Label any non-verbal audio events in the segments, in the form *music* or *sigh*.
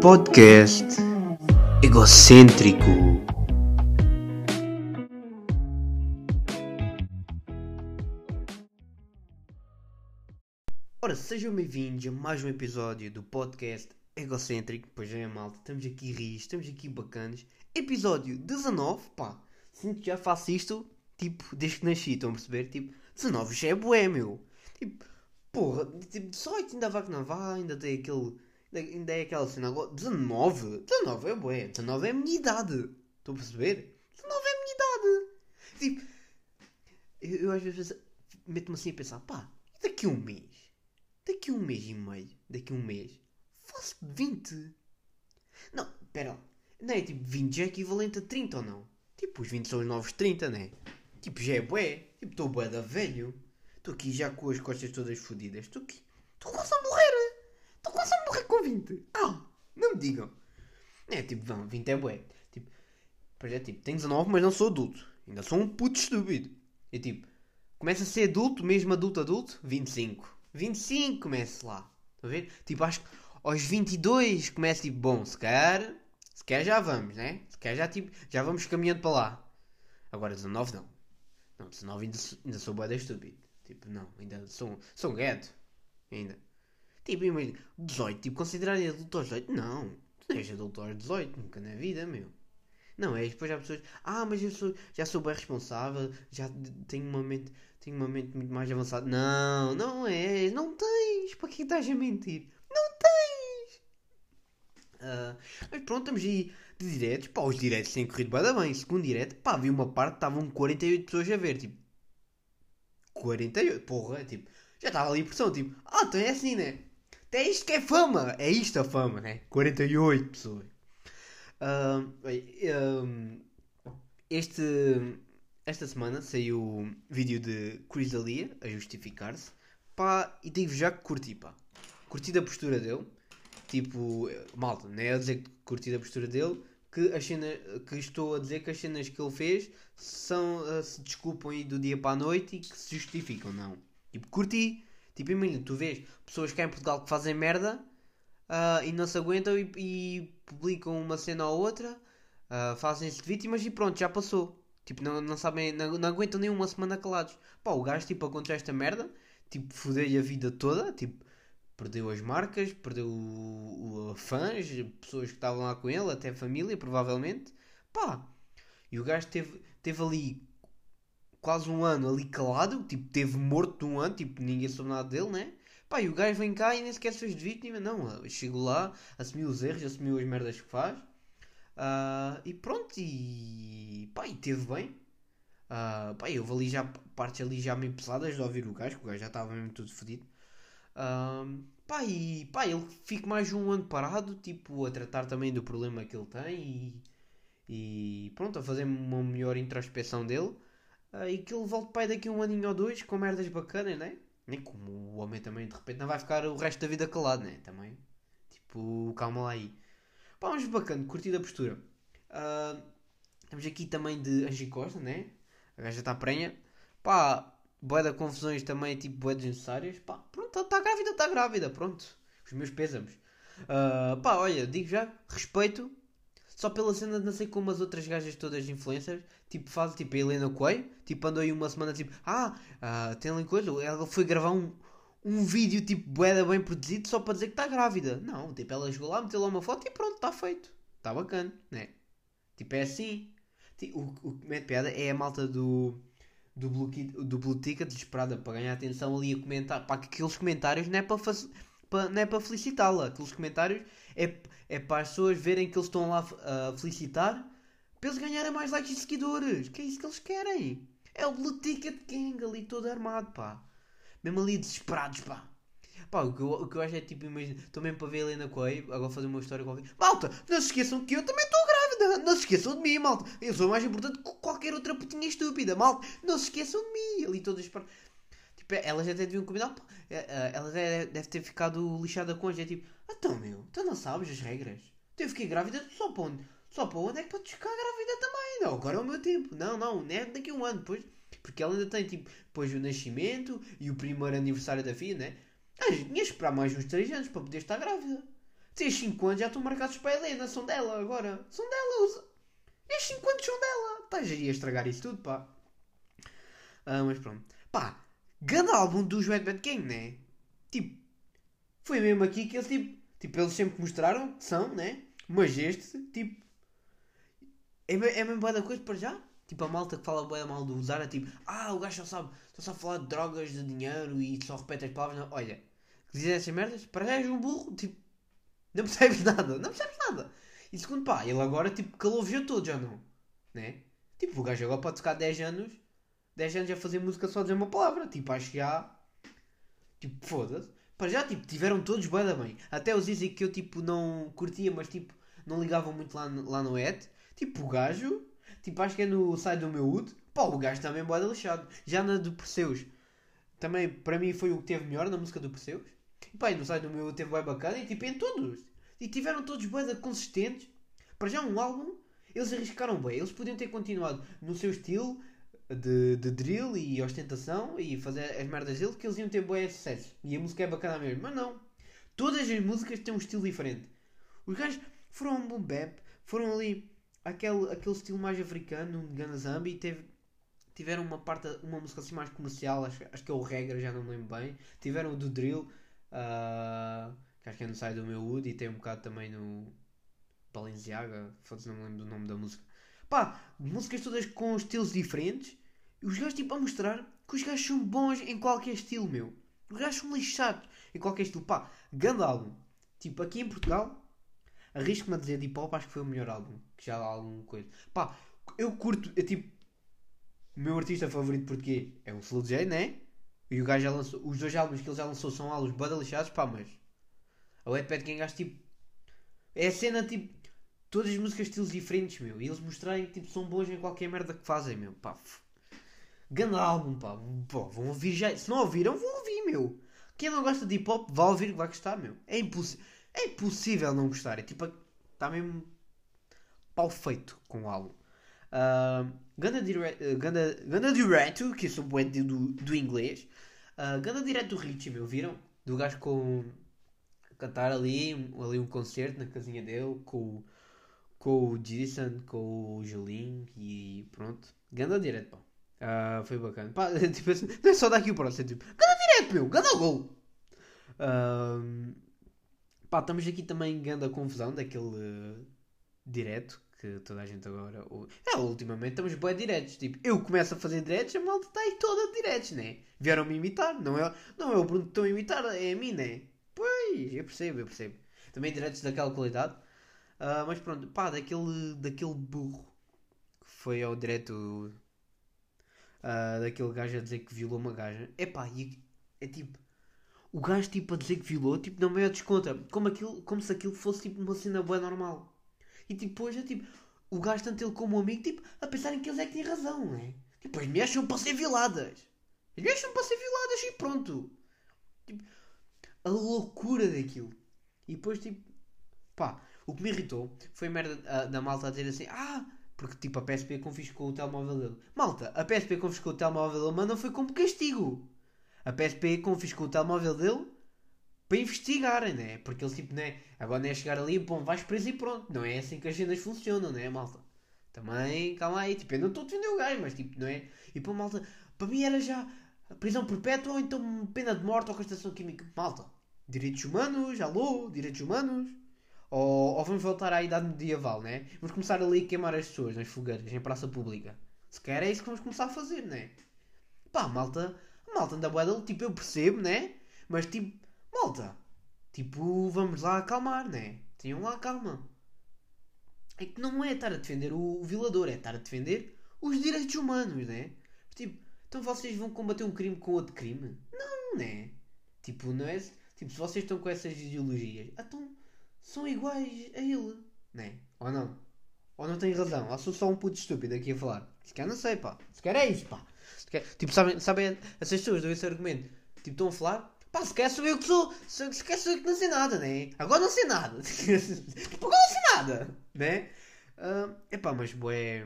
Podcast egocêntrico. Ora, sejam bem-vindos a mais um episódio do podcast egocêntrico. Pois é, malta, estamos aqui ris, estamos aqui bacanas. Episódio 19, pá, sinto que já faço isto, tipo, desde que nasci, estão a perceber? Tipo, 19 já é bué, meu. Tipo, porra, tipo, 18 ainda vai que não vai, ainda tem aquele ainda é aquela cena agora. 19? 19 é bué. 19 é a minha idade. Estão a perceber? 19 é a minha idade. Tipo, eu, eu às vezes meto-me assim a pensar, pá, daqui a um mês, daqui a um mês e meio, daqui a um mês, faço 20. Não, pera lá. Não é tipo 20 já é equivalente a 30 ou não? Tipo, os 20 são os novos 30, né? Tipo, já é bué. Tipo, estou bué da velho. Estou aqui já com as costas todas fodidas. Estou aqui. Estou quase a morrer. Estou quase a morrer com 20. Ah, não me digam. É tipo, vão, 20 é bué. Tipo, pois é, tipo, tenho 19, mas não sou adulto. Ainda sou um puto estúpido. É tipo, começa a ser adulto, mesmo adulto, adulto, 25. 25 começa lá. Estão a ver? Tipo, acho que aos 22 começa tipo, bom, se calhar, se calhar já vamos, né? Se calhar já, tipo, já vamos caminhando para lá. Agora 19 não. Não, 19 ainda, ainda sou bué estúpido. Tipo, não, ainda sou, sou um gato. Ainda. Tipo, imagina, 18, tipo, considerar adulto aos 18? Não, tu não és adulto aos 18, nunca na vida, meu. Não é, depois há pessoas, ah, mas eu sou, já sou bem responsável, já tenho uma mente, tenho uma mente muito mais avançada. Não, não és, não tens, para que estás a mentir? Não tens! Uh, mas pronto, estamos aí de diretos, pá, os diretos têm corrido bem, bem. Segundo direto, pá, vi uma parte, estavam 48 pessoas a ver, tipo, 48, porra, tipo, já estava ali a pressão, tipo, ah, então é assim, né? É isto que é fama. É isto a fama, né? 48 pessoas. Uh, este, esta semana saiu o vídeo de Chris D'Elia a justificar-se. Pá, e digo já que curti, pá. Curti da postura dele. Tipo, malta, não é a dizer que curti da postura dele. Que, a cena, que estou a dizer que as cenas que ele fez são, uh, se desculpam aí do dia para a noite e que se justificam, não. Tipo, curti. Tipo, imagina, tu vês pessoas cá em Portugal que fazem merda uh, e não se aguentam e, e, publicam uma cena ou outra, uh, fazem-se vítimas e pronto, já passou. Tipo, não, não sabem, não, não aguentam uma semana calados. Pá, o gajo, tipo, aconteceu esta merda, tipo, fodeu-lhe a vida toda, tipo, perdeu as marcas, perdeu o, o, fãs, pessoas que estavam lá com ele, até família, provavelmente. Pá, e o gajo teve, teve ali quase um ano ali calado, tipo, teve morto um ano, tipo, ninguém soube nada dele, né? Pá, e o gajo vem cá e nem sequer se fez de vítima, não. Chegou lá, assumiu os erros, assumiu as merdas que faz. Uh, e pronto, e pá, e teve bem. Uh, pá, eu ali já partes ali já meio pesadas de ouvir o gajo, que o gajo já estava mesmo tudo fodido. Uh, pá, e pá, ele fica mais um ano parado, tipo, a tratar também do problema que ele tem e, e pronto, a fazer uma melhor introspeção dele. Uh, e que ele volte pai daqui a um aninho ou dois com merdas bacanas, né? Nem como o homem também de repente não vai ficar o resto da vida calado, né? Também. Tipo, calma lá aí. Pá, mas bacana, curti da postura. Uh, temos aqui também de Angie Costa, né? A gaja está prenha. Pá, boé da confusões também, tipo, boé desnecessárias. Pá, pronto, está grávida, está grávida, pronto. Os meus pésamos. Uh, pá, olha, digo já, respeito só pela cena de não sei como as outras gajas todas influencers, tipo, fazem tipo a Helena Coelho, tipo, andou aí uma semana tipo, ah, uh, tem ali coisa, ela foi gravar um, um vídeo tipo boeda bem produzido só para dizer que está grávida. Não, tipo, ela chegou lá, meteu lá uma foto e pronto, está feito. Está bacana, né? Tipo, é assim. O, o que mete piada é a malta do do Blue, do Blue Ticket desesperada para ganhar atenção ali a comentar. Pá, que aqueles comentários não é para, para, não é para felicitá-la. Aqueles comentários é, é para as pessoas verem que eles estão lá a felicitar para eles ganharem mais likes e seguidores. Que é isso que eles querem. É o Blue Ticket King ali todo armado, pá. Mesmo ali desesperados, pá. Pá, o que eu, o que eu acho é tipo, imagina, estou mesmo para ver a Helena Coelho, agora fazer uma história qualquer. Malta, não se esqueçam que eu também estou grávida. Não se esqueçam de mim, malta. Eu sou mais importante que qualquer outra putinha estúpida, malta. Não se esqueçam de mim. Ali todas para. Tipo, elas até deviam combinar. É, é, ela deve ter ficado lixada com a gente. Tipo, então, meu, tu não sabes as regras. Tu fiquei grávida só para onde? Só para onde é que podes ficar grávida também? Não, agora é o meu tempo. Não, não, não é daqui a um ano. Depois Porque ela ainda tem, tipo, depois o nascimento e o primeiro aniversário da filha, né? Ah, tinha esperar mais uns 3 anos para poder estar grávida. Tens 5 anos já estão marcados para a Helena, são dela agora. São dela, os... estes 5 anos são dela. Estás a estragar isso tudo, pá. Ah, mas pronto. Pá, grande álbum dos Red Bad Gang, né? Tipo, foi mesmo aqui que eles, tipo, tipo eles sempre mostraram que são, né? Mas este, tipo, é, é mesmo boa da coisa para já. Tipo, a malta que fala bem mal do Zara, tipo, ah, o gajo só sabe, só sabe falar de drogas, de dinheiro e só repete as palavras. Não. Olha, que dizem essas merdas, para já és um burro, tipo, não percebes *laughs* nada, não percebes nada. E segundo, pá, ele agora, tipo, calou-vos a todos, já não? Né? Tipo, o gajo agora pode ficar 10 anos, 10 anos a fazer música só a dizer uma palavra. Tipo, acho que já. Tipo, foda-se. Para já, tipo, tiveram todos bem bem. Até os dizem que eu, tipo, não curtia, mas, tipo, não ligavam muito lá lá no ET. Tipo, o gajo, tipo, acho que é no site do meu UD. Pá, o gajo também bode lixado. Já na do Perseus, também, para mim, foi o que teve melhor na música do Perseus. Pá, e no do meu teve bem bacana. E, tipo, em todos. E tiveram todos bem consistentes. Para já, um álbum, eles arriscaram bem. Eles podiam ter continuado no seu estilo de, de drill e ostentação e fazer as merdas dele que eles iam ter bem sucesso. E a música é bacana mesmo. Mas não. Todas as músicas têm um estilo diferente. Os gajos foram um boom bap, foram ali aquele, aquele estilo mais africano, um Gana Zambi, e teve, tiveram uma parte, uma música assim mais comercial, acho, acho que é o Regra, já não me lembro bem. Tiveram o do Drill, uh, que acho que é no site do meu Wood, e tem um bocado também no Balenciaga, foda-se, não me lembro do nome da música. Pá, músicas todas com estilos diferentes, e os gajos tipo a mostrar que os gajos são bons em qualquer estilo, meu. Os gajos são lixados em qualquer estilo. Pá, grande álbum. Tipo, aqui em Portugal, Arrisco-me a dizer de hip hop, acho que foi o melhor álbum. Que já há alguma coisa. Pá, eu curto, é tipo. O meu artista favorito português é o Slow J, né? E o gajo já lançou. Os dois álbuns que ele já lançou são álbuns bada lixados, pá, mas. A Wetpad Gang acho tipo. É a cena tipo. Todas as músicas estilos diferentes, meu. E eles mostrarem que tipo, são bons em qualquer merda que fazem, meu. Pá. Grande álbum, pá. Pô, vão ouvir já. Se não ouviram, vão ouvir, meu. Quem não gosta de hip hop, vai ouvir que vai gostar, meu. É impossível. É impossível não gostar. É tipo, está mesmo pau feito com o álbum. Uh, Ganda, uh, Ganda, Ganda Direto, que eu sou bué do, do inglês. Uh, Ganda Direto do meu, viram? Do gajo com cantar ali, ali um concerto na casinha dele com, com o Jason, com o Julinho e pronto. Ganda Direto, pá. Uh, foi bacana. Pá, *laughs* tipo assim, não é só daqui o próximo, é tipo, Ganda Direto, meu, Ganda Gol. Uh, Pá, estamos aqui também em grande confusão daquele uh, direto que toda a gente agora. É, ultimamente estamos bem diretos. Tipo, eu começo a fazer diretos, a malta está aí toda diretos, né? Vieram-me imitar, não é, não é o Bruno que estão a imitar, é a mim, né? Pois, eu percebo, eu percebo. Também diretos daquela qualidade. Uh, mas pronto, pá, daquele, daquele burro que foi ao direto uh, daquele gajo a dizer que violou uma gaja. É pá, é tipo o gajo tipo a dizer que violou, tipo, não me desconta. Como, aquilo, como se aquilo fosse tipo uma cena boa normal. E tipo, é tipo, o gajo, tanto ele como o amigo, tipo, a pensarem que eles é que têm razão, não é? Tipo, as mulheres são para ser violadas. As mulheres são para ser violadas e pronto. Tipo, a loucura daquilo. E depois, tipo, pá, o que me irritou foi a merda a, da malta a dizer assim, ah, porque tipo a PSP confiscou o telemóvel dele. Malta, a PSP confiscou o telemóvel dele, mas não foi como castigo a PSP confiscou o telemóvel dele para investigarem, né? Porque eles tipo, né? Agora não é chegar ali, bom, vais preso e pronto. Não é assim que as cenas funcionam, né, malta? Também, calma aí, tipo, eu não estou a defender o gajo, mas tipo, não é? E para malta, para mim era já prisão perpétua ou então pena de morte ou castração química. Malta, direitos humanos, alô, direitos humanos. Ou, ou, vamos voltar à idade medieval, né? Vamos começar ali a queimar as pessoas nas fogueiras, em praça pública. Se quer é isso que vamos começar a fazer, né? Pá, malta, malta anda bué tipo, eu percebo, né? Mas tipo, malta, tipo, vamos lá acalmar, né? Tenham lá calma. É que não é estar a defender o violador, é estar a defender os direitos humanos, né? Tipo, então vocês vão combater um crime com outro crime? Não, né? Tipo, não é. Tipo, se vocês estão com essas ideologias, então são iguais a ele, né? Ou não? Ou não têm razão? Ou sou só um puto estúpido aqui a falar? Se quer, não sei, pá. Se quer, é isso, pá. Tipo, sabem, sabem essas pessoas dão esse argumento. Tipo, estão a falar. Pá, se quer sou eu que sou. Se quer sou eu que não sei nada, né? Agora não sei nada. *laughs* agora não sei nada, né? Uh, epá, mas boé.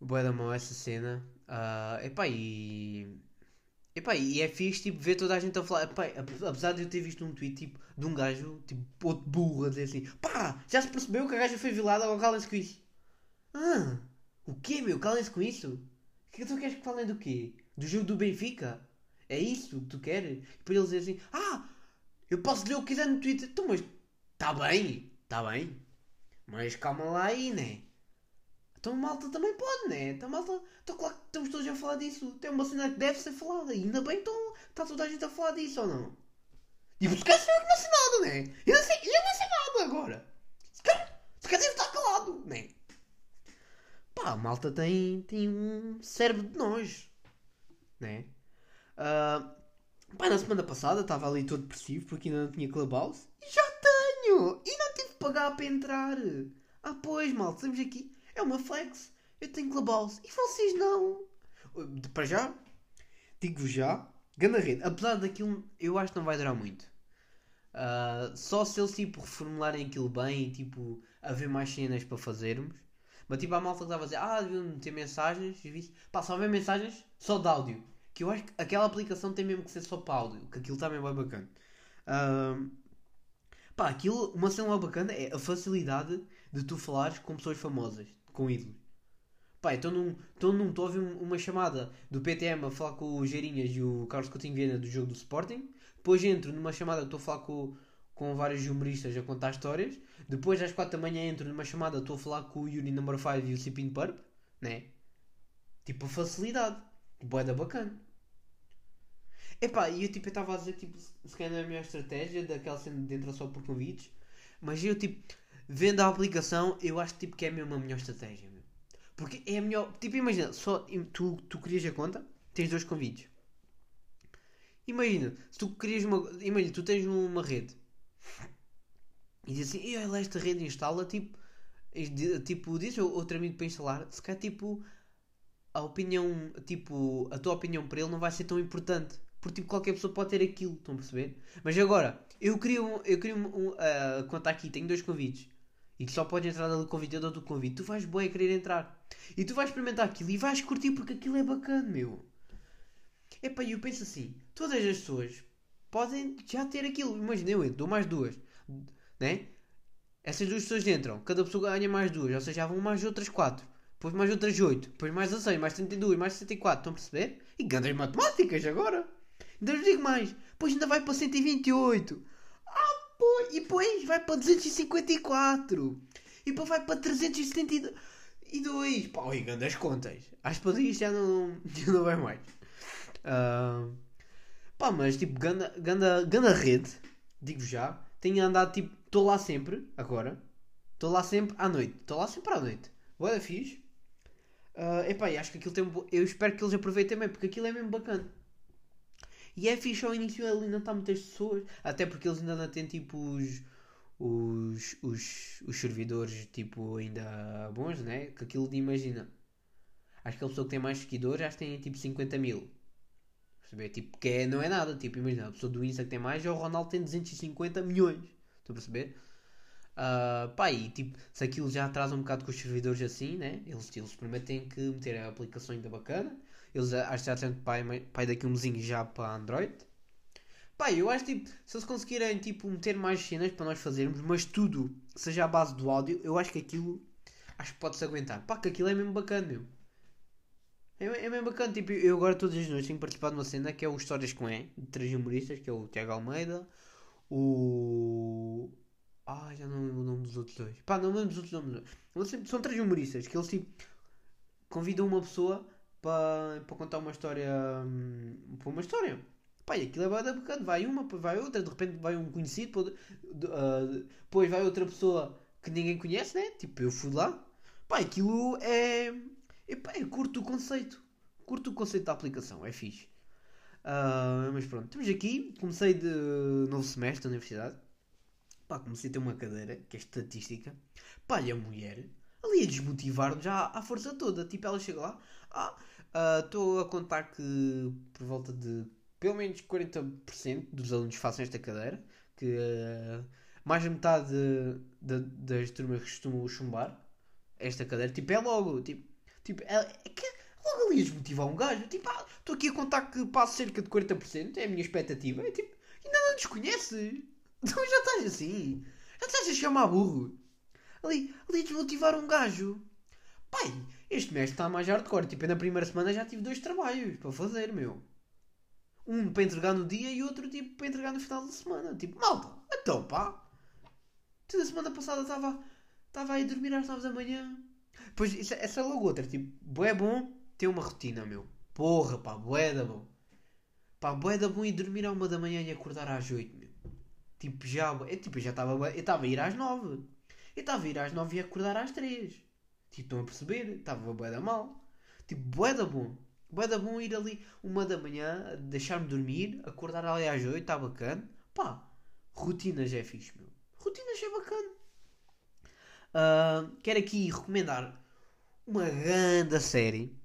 Boé da mão essa cena. Uh, epá, e. Epá, e é fixe tipo, ver toda a gente a falar. Epá, apesar de eu ter visto um tweet tipo, de um gajo, tipo, outro burro, a dizer assim: pá, já se percebeu que a gaja foi violada ao calem-se com isso. Ah, o quê, meu? Calem-se com isso? O que tu queres que falem do quê? Do jogo do Benfica? É isso que tu queres? E depois eles dizem assim: ah, eu posso ler o que quiser no Twitter. Então, mas está bem, está bem. Mas calma lá aí, né? Então malta também pode, né? Então malta, então claro que estamos todos a falar disso. Tem uma cena que deve ser falada. Ainda bem então está toda a gente a falar disso ou não? Tipo, se calhar eu não sei nada, né? Eu não sei, eu não sei nada agora. Se calhar, se calhar estar calado, né? Pá, a malta tem, tem um cérebro de nós, né? Uh, pá, na semana passada estava ali todo depressivo porque ainda não tinha Clubhouse. E já tenho! E não tive de pagar para entrar. Ah, pois, malta, estamos aqui é uma flex. Eu tenho Clubhouse. E vocês não. Para já, digo-vos já, ganda rede. Apesar daquilo, eu acho que não vai durar muito. Uh, só se eles tipo reformularem aquilo bem e tipo haver mais cenas para fazermos. Mas tipo a malta que estava a dizer, ah, deviam ter mensagens. E disse, pá, só haver mensagens só de áudio. Que eu acho que aquela aplicação tem mesmo que ser só para áudio. Que aquilo também bem bacana. Uh, pá, aquilo, uma cena bacana é a facilidade de tu falares com pessoas famosas com ídolos. Pá, então não estou num, a ouvir uma chamada do PTM a falar com o Geirinhas e o Carlos Coutinho Viena do jogo do Sporting. Depois entro numa chamada, estou a falar com, com vários humoristas a contar histórias. Depois às 4 da manhã entro numa chamada, estou a falar com o Yuri Number 5 e o Cipin Purp. Né? Tipo, a facilidade. Boa da bacana. Epá, e eu tipo, estava a dizer tipo, se calhar é a melhor estratégia daquela cena de entrar só por convites. Mas eu tipo, vendo a aplicação, eu acho tipo, que é mesmo a melhor estratégia. Meu. Porque é a melhor. Tipo, imagina, só tu, tu crias a conta, tens dois convites. Imagina, se tu querias uma. Imagina, tu tens uma rede e diz assim, olha esta rede instala, tipo, tipo, diz outro amigo para instalar, se calhar tipo a opinião, tipo, a tua opinião para ele não vai ser tão importante. Porque tipo, qualquer pessoa pode ter aquilo, estão a perceber? Mas agora, eu queria um, eu queria um, um uh, aqui, tenho dois convites e que só podes entrar ali convidado do convite, tu vais boa a querer entrar. E tu vais experimentar aquilo e vais curtir porque aquilo é bacana, meu. Epá, e eu penso assim, todas as pessoas podem já ter aquilo. Imagina, eu entro, dou mais duas. Né? Essas duas pessoas entram, cada pessoa ganha mais duas, ou seja, já vão mais outras quatro. Depois mais outras oito, depois mais 16, mais 32, mais 64, estão a perceber? E grandes matemáticas agora. Então eu digo mais, depois ainda vai para 128 e depois vai para 254. E depois vai para 372. Pá, oi, das contas. Às padrinhas já não, *laughs* já não vai mais. Uh, pá, mas tipo, ganda, ganda, ganda rede, digo já. Tenho andado tipo, estou lá sempre, agora. Estou lá sempre à noite. Estou lá sempre à noite. Boa fixe. Uh, epá, acho que aquilo tem. Eu espero que eles aproveitem bem, porque aquilo é mesmo bacana. E é fixe ao início ele não está muitas pessoas. Até porque eles ainda não têm tipo os, os, os, os servidores tipo ainda bons, né? Que aquilo de imagina. Acho que a pessoa que tem mais seguidores já tem tipo 50 mil. Perceber? Tipo, que é, não é nada. Tipo, imagina, a pessoa do Insta que tem mais, já o Ronaldo tem 250 milhões. Estão a perceber? Uh, pá, e tipo, se aquilo já atrasa um bocado com os servidores assim, né? Eles, eles prometem que meter a aplicação ainda bacana. Eles acho que já têm pai, pai daqui um mesinho já para Android. Pá, eu acho tipo, se eles conseguirem tipo, meter mais cenas para nós fazermos, mas tudo seja a base do áudio, eu acho que aquilo acho que pode-se aguentar. Pá, que aquilo é mesmo bacana, meu. É, é mesmo bacana, tipo, eu agora todas as noites tenho participado de uma cena que é o Histórias com E, de três humoristas, que é o Tiago Almeida, o. Ah, já não lembro o nome dos outros dois. Pá, não lembro dos outros nomes. São três humoristas que eles tipo convidam uma pessoa para, para contar uma história. Hum, para uma história. Pá, e aquilo é bada bacana. Vai uma, vai outra, de repente vai um conhecido, depois, uh, depois vai outra pessoa que ninguém conhece, né? Tipo, eu fui lá. Pá, aquilo é. Epá, eu curto o conceito. Curto o conceito da aplicação, é fixe. Uh, mas pronto, estamos aqui. Comecei de novo semestre da universidade. Pá, comecei a ter uma cadeira que é estatística. Pá, e a mulher ali a desmotivar-nos já à força toda. Tipo, ela chega lá, ah, ah, estou uh, a contar que por volta de pelo menos 40% dos alunos façam esta cadeira, que uh, mais de metade de, de, das turmas costumam chumbar esta cadeira. Tipo, é logo, tipo, tipo é, é que logo logo ali desmotivar um gajo. Tipo, ah, estou aqui a contar que passo cerca de 40%, é a minha expectativa. É tipo, ainda não desconhece. *laughs* Então já estás assim. Já estás a chamar burro. Ali, ali desmotivar um gajo. Pai, este mês está mais hardcore. Tipo, na primeira semana já tive dois trabalhos para fazer, meu. Um para entregar no dia e outro tipo para entregar no final da semana. Tipo, malta, então pá. Toda semana passada estava estava aí a dormir às 9 da manhã. Pois, isso, essa é logo outra. Tipo, é bom ter uma rotina, meu. Porra, pá, bué da bom. Pá, bué da bom ir dormir à 1 da manhã e acordar às 8, meu. Tipo, já, eu, tipo, já estava, eu estava a ir às 9. Eu estava a ir às 9 e acordar às 3. Tipo, estão a perceber? Estava bué da mal. Tipo, bué da bom. Bué da bom ir ali uma da manhã, deixar-me dormir, acordar ali às 8, está bacana. Pá, rotinas é fixe, meu. Rotinas é bacana. Uh, quero aqui recomendar uma grande série,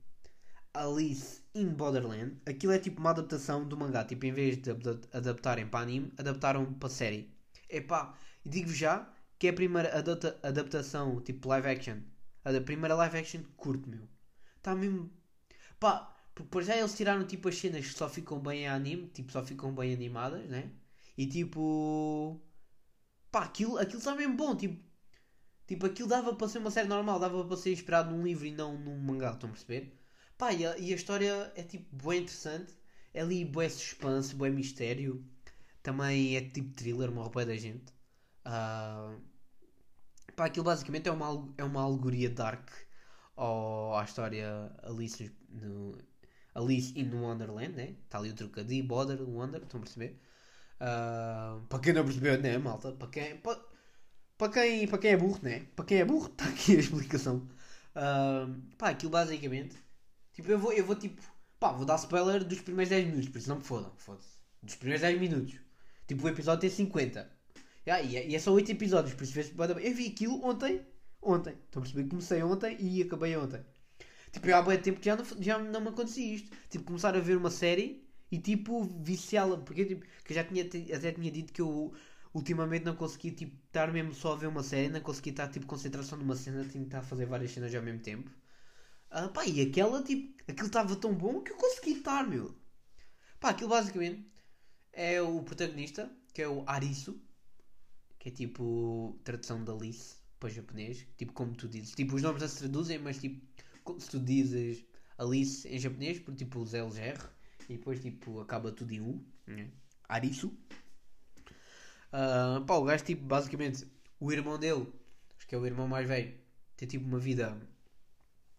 Alice in Borderland. Aquilo é tipo uma adaptação do mangá. Tipo, em vez de adaptarem para anime, adaptaram para série. Epá, digo-vos já que é a primeira adapta adaptação, tipo live action. A primeira live action curto, meu. Está mesmo. Pá, porque por já eles tiraram tipo as cenas que só ficam bem em anime, tipo, só ficam bem animadas, né? E tipo. Pá, aquilo, aquilo está mesmo bom, tipo Tipo, aquilo dava para ser uma série normal, dava para ser inspirado num livro e não num mangá, estão a perceber? Pá, e a, e a história é tipo bem interessante. É ali bem suspense, bem mistério. Também é tipo thriller, morre bem da gente. Uh, pá, aquilo basicamente é uma, é uma alegoria dark ao, à história Alice, no, Alice in Wonderland, né? Está ali o trocadilho, Border, Wonder, estão a perceber? Uh, para quem não percebeu, né, malta? Para quem. Para, para quem, para quem é burro, né? Para quem é burro, está *laughs* aqui a explicação. Uh, pá, aquilo basicamente. Tipo, eu vou, eu vou tipo. Pá, vou dar spoiler dos primeiros 10 minutos, por isso não me fodam. Foda-se. Dos primeiros 10 minutos. Tipo, o episódio tem 50. Yeah, e, é, e é só 8 episódios, por isso vês. Eu vi aquilo ontem. Ontem. Estão a perceber? Comecei ontem e acabei ontem. Tipo, eu há bem tempo que já não, já não me acontecia isto. Tipo, começar a ver uma série e tipo, viciá-la. Porque tipo, que eu já tinha, até tinha dito que eu ultimamente não consegui tipo, estar mesmo só a ver uma série, não consegui estar tipo concentração numa cena, tinha que estar a fazer várias cenas ao mesmo tempo. Ah, pá, e aquela, tipo, aquilo estava tão bom que eu consegui estar, meu. Pá, aquilo basicamente é o protagonista, que é o Arisu, que é tipo tradução da Alice para japonês, tipo como tu dizes. Tipo, os nomes não se traduzem, mas tipo, se tu dizes Alice em japonês, por tipo os LGR, e depois tipo acaba tudo em U, né? Arisu. Uh, pá, o gajo, tipo, basicamente, o irmão dele, acho que é o irmão mais velho, tem tipo uma vida.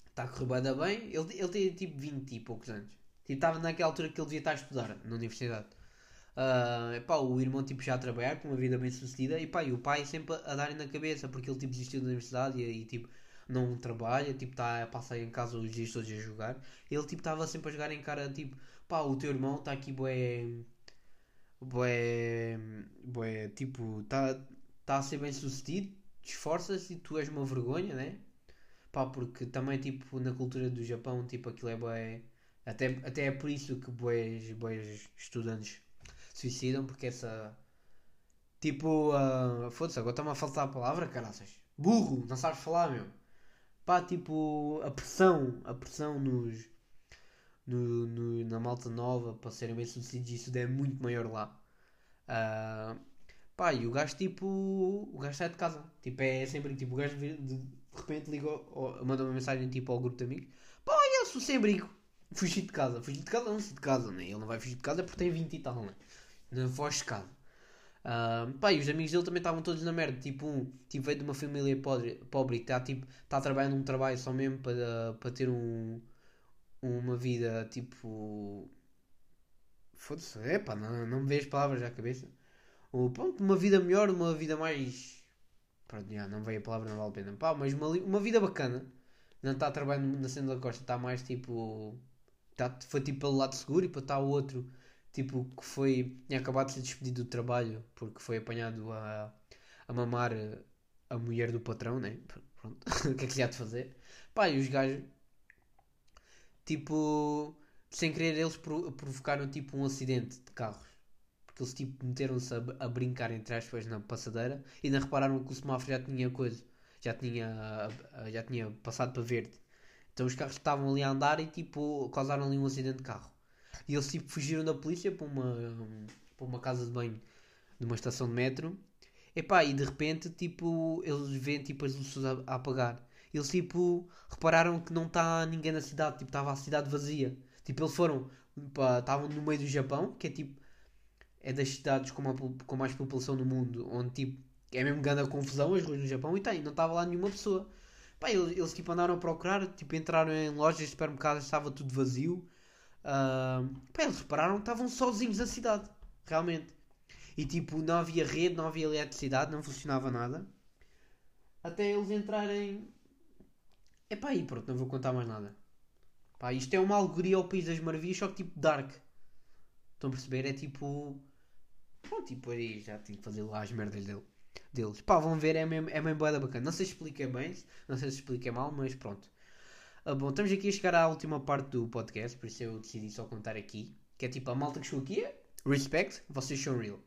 Está a correr bem. Ele, ele tem tipo 20 e poucos anos. Tipo, estava naquela altura que ele devia estar a estudar na universidade. Uh, pá, o irmão tipo, já a trabalhar com uma vida bem sucedida e, pá, e o pai sempre a darem na cabeça porque ele tipo, desistiu da universidade e, e tipo não trabalha, tipo, está a passar em casa os dias todos a jogar. Ele tipo estava sempre a jogar em cara tipo, pá, o teu irmão está aqui bué bué, bué, tipo, está tá a ser bem sucedido, esforça-se e tu és uma vergonha, né? Pá, porque também, tipo, na cultura do Japão, tipo, aquilo é bué, até, até é por isso que bués, bués estudantes suicidam, porque essa, tipo, uh, foda-se, agora está-me a faltar a palavra, caraças, burro, não sabes falar, meu. Pá, tipo, a pressão, a pressão nos no, no, na malta nova para serem bem sucedidos, isso é muito maior lá. Uh, pá, e o gajo tipo. O gajo sai de casa. Tipo, é sempre tipo, o gajo de, repente liga, ou, manda uma mensagem tipo ao grupo de amigos: pá, eu sou sem abrigo. Fugi de casa. Fugi de casa, não sei de casa, né? Ele não vai fugir de casa porque tem 20 e tal, né? Não foge de casa. Uh, pá, e os amigos dele também estavam todos na merda. Tipo, um tipo, veio de uma família pobre, pobre e está tipo, tá a trabalhar num trabalho só mesmo para, para ter um uma vida tipo. Foda-se, é pá, não, não me vejo palavras à cabeça. Ou, pronto, uma vida melhor, uma vida mais. Pronto, já, não veio a palavra, não vale a pena. Pá, mas uma, uma vida bacana. Não está trabalhando na cena da costa, está mais tipo. Tá, foi tipo pelo lado seguro e para estar o outro, tipo, que foi. tinha acabado de ser despedido do trabalho porque foi apanhado a, a mamar a mulher do patrão, né? Pronto, *laughs* o que é que se há de fazer? Pá, e os gajos tipo, sem querer, eles provocaram tipo um acidente de carros. Porque eles tipo meteram-se a, a, brincar entre aspas na passadeira e não repararam que o semáforo já tinha coisa, já tinha, já tinha passado para verde. Então os carros estavam ali a andar e tipo causaram ali um acidente de carro. E eles tipo fugiram da polícia para uma, para uma casa de banho de uma estação de metro. Epá, e de repente tipo eles veem tipo as luzes a, a apagar. Eles tipo repararam que não está ninguém na cidade, tipo estava a cidade vazia. Tipo eles foram, estavam no meio do Japão, que é tipo é das cidades com, uma, com mais população no mundo, onde tipo é mesmo grande a confusão as ruas no Japão e tem, não estava lá nenhuma pessoa. Pá, eles, eles tipo andaram a procurar, tipo entraram em lojas supermercados, estava tudo vazio. Uh, eles repararam que estavam sozinhos na cidade, realmente. E tipo, não havia rede, não havia eletricidade, não funcionava nada. Até eles entrarem. É pá, aí pronto, não vou contar mais nada. Pá, isto é uma alegoria ao País das Maravilhas, só que tipo Dark. Estão a perceber? É tipo. Pronto, tipo aí já tenho que fazer lá as merdas dele, deles. Pá, vão ver, é mesmo, é mesmo bacana. Não sei se expliquei bem, não sei se expliquei mal, mas pronto. Ah, bom, estamos aqui a chegar à última parte do podcast, por isso eu decidi só contar aqui. Que é tipo a malta que chegou aqui, respect, vocês são real.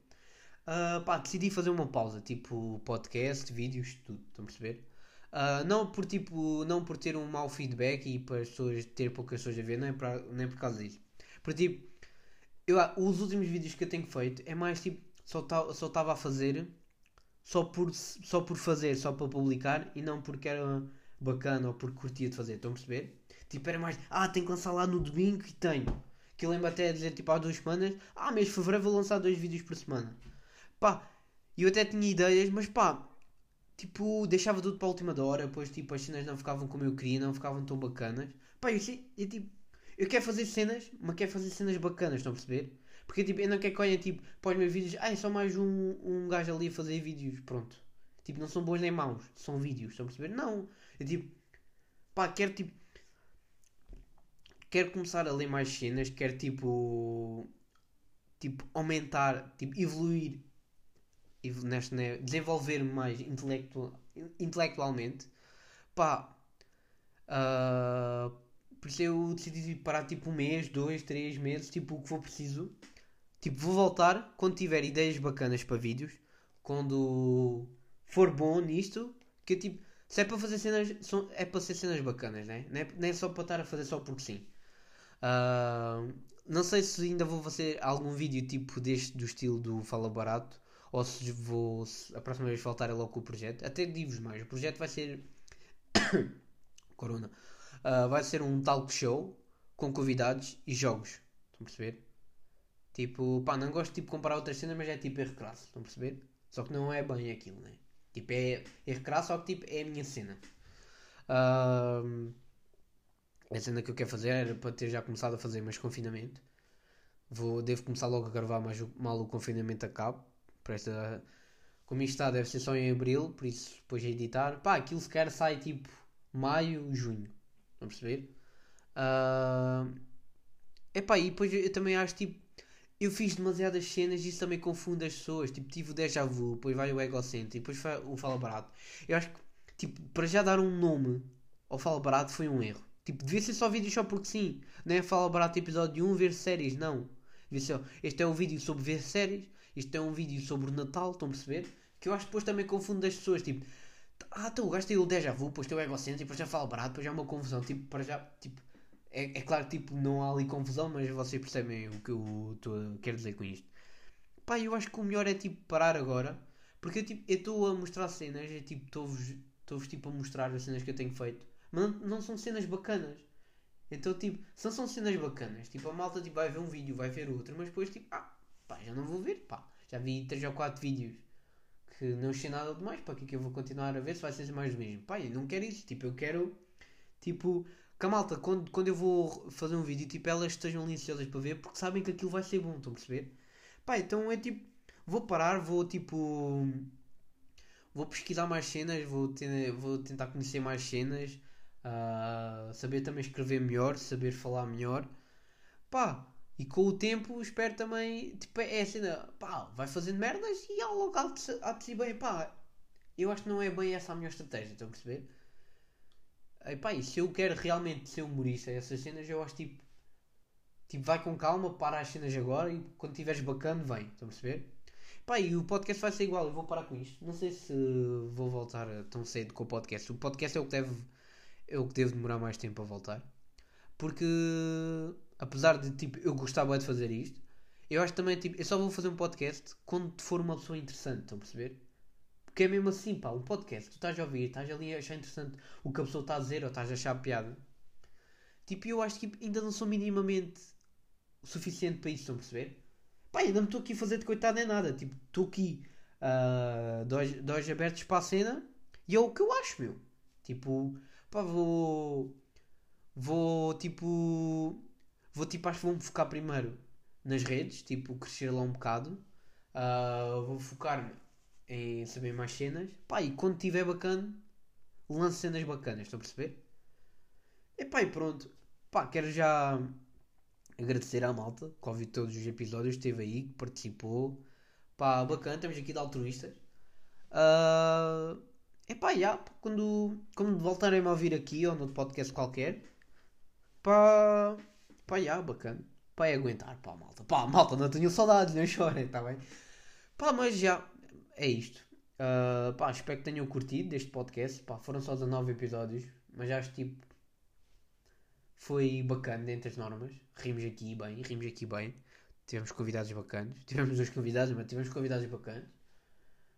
Uh, pá, decidi fazer uma pausa, tipo podcast, vídeos, tudo, estão a perceber? Uh, não por tipo, não por ter um mau feedback e para as pessoas ter poucas pessoas a ver, não é pra, nem por causa disso. Porque tipo, eu, os últimos vídeos que eu tenho feito é mais tipo, só estava só a fazer só por, só por fazer, só para publicar e não porque era bacana ou porque curtia de fazer, estão a perceber? Tipo, era mais, ah, tenho que lançar lá no domingo e tenho. Que eu lembro até de dizer tipo há duas semanas, ah, mês de fevereiro vou lançar dois vídeos por semana. Pá, eu até tinha ideias, mas pá, tipo, deixava tudo para a última hora, depois tipo, as cenas não ficavam como eu queria, não ficavam tão bacanas. Pá, eu, eu tipo, eu quero fazer cenas, mas quero fazer cenas bacanas, estão a perceber? Porque tipo, eu não quero que olhem tipo, para os meus vídeos, ah, é só mais um, um gajo ali a fazer vídeos, pronto. Tipo, não são bons nem maus, são vídeos, estão a perceber? Não, eu tipo, pá, quero tipo, quero começar a ler mais cenas, quero tipo, tipo, aumentar, tipo, evoluir né, desenvolver mais intelectual, intelectualmente, pá, uh, por isso eu decidi parar tipo um mês, dois, três meses, tipo o que for preciso. Tipo, vou voltar quando tiver ideias bacanas para vídeos, quando for bom nisto, que tipo, se é para fazer cenas, são, é para ser cenas bacanas, né? Não é, é só para estar a fazer só porque sim. Uh, não sei se ainda vou fazer algum vídeo tipo deste do estilo do Fala Barato ou se vou se a próxima vez faltar é logo com o projeto. Até digo-vos mais, o projeto vai ser *coughs* Corona. Uh, vai ser um talk show com convidados e jogos. Estão a perceber? Tipo, pá, não gosto de tipo, comparar outras cenas, mas é tipo erro crasso. Estão a perceber? Só que não é bem aquilo, né? Tipo, é erro crasso, só que tipo, é a minha cena. Uh, a cena que eu quero fazer era para ter já começado a fazer, mas confinamento. Vou, devo começar logo a gravar, mas mal o confinamento acabe para esta. Como isto está, deve ser só em abril, por isso depois a editar. Pá, aquilo sequer sai tipo maio, junho. Vão perceber? Uh... Epá, e depois eu também acho tipo. Eu fiz demasiadas cenas e isso também confunde as pessoas. Tipo, tive o déjà vu, depois vai o egocêntrico, depois o fala barato. Eu acho que, tipo, para já dar um nome ao fala barato foi um erro. Tipo, devia ser só vídeo só porque sim. Não é fala barato episódio 1 ver séries, não. Devia ser, este é um vídeo sobre ver séries isto é um vídeo sobre o Natal, estão a perceber? Que eu acho que depois também confunde as pessoas, tipo, ah, tu gajo tem o déjà vu, depois tem o egocêntrico, depois já fala barato, depois já é uma confusão, tipo, para já, tipo, é, é claro tipo, não há ali confusão, mas vocês percebem o que eu tô, quero dizer com isto. Pá, eu acho que o melhor é tipo parar agora, porque tipo, eu estou a mostrar cenas, é tipo, estou-vos tipo a mostrar as cenas que eu tenho feito, mas não, não são cenas bacanas. Então, tipo, se não são cenas bacanas, tipo, a malta tipo, vai ver um vídeo, vai ver outro, mas depois, tipo, ah, pá, já não vou ver, pá. Já vi 3 ou 4 vídeos que não achei nada demais, para que é que eu vou continuar a ver se vai ser mais do mesmo? Pá, eu não quero isso, tipo, eu quero, tipo, que a malta, quando, quando eu vou fazer um vídeo, tipo, elas estejam ali ansiosas para ver, porque sabem que aquilo vai ser bom, estão a perceber? Pá, então é tipo, vou parar, vou tipo, vou pesquisar mais cenas, vou, ter, vou tentar conhecer mais cenas, uh, saber também escrever melhor, saber falar melhor, pá, e com o tempo espero também, tipo, é assim, pá, vai fazendo merdas e ao logo há de ser bem, pá. Eu acho que não é bem essa a minha estratégia, estão a perceber? E pá, e se eu quero realmente ser humorista, essas cenas, eu acho tipo, tipo, vai com calma, para as cenas agora e quando estiveres bacana, vem, estão a perceber? Pá, e o podcast vai ser igual, eu vou parar com isto. Não sei se vou voltar tão cedo com o podcast. O podcast é o que deve, eu que devo demorar mais tempo a voltar. Porque, apesar de tipo, eu gostava de fazer isto, eu acho também, tipo, eu só vou fazer um podcast quando for uma pessoa interessante, estão a perceber? Porque é mesmo assim, pá, um podcast, tu estás a ouvir, estás ali a achar interessante o que a pessoa está a dizer ou estás a achar piada. Tipo, eu acho que ainda não sou minimamente suficiente para isso, estão a perceber? Pá, ainda não estou aqui a fazer de coitado nem nada. Tipo, estou aqui uh, dois, dois abertos para a cena e é o que eu acho, meu. Tipo, pá, vou. Vou tipo. Vou tipo, acho que vou-me focar primeiro nas redes, tipo, crescer lá um bocado. Uh, vou focar-me em saber mais cenas. Pá, e quando estiver bacana, lanço cenas bacanas, estão a perceber? E pá, e pronto. Pá, quero já agradecer à malta que ouviu todos os episódios, esteve aí, que participou. Pá, bacana, estamos aqui de altruístas. Uh, epá, já, quando, quando voltarem a ouvir aqui ou no podcast qualquer, pá, pá, já, bacana. Pá, é aguentar, pá, malta. Pá, malta, não tenho saudades, não chorem, está bem? Pá, mas já, é isto. Uh, pá, espero que tenham curtido deste podcast. Pá, foram só 19 episódios, mas acho tipo foi bacana dentro das normas. Rimos aqui bem, rimos aqui bem. Tivemos convidados bacanas. Tivemos dois convidados, mas tivemos convidados bacanas.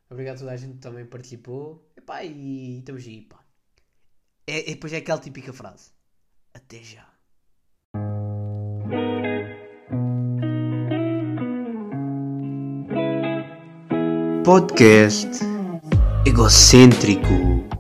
Obrigado a toda a gente que também participou. Epá, e estamos aí, pá. É, e depois é aquela típica frase. Até já. Podcast egocêntrico.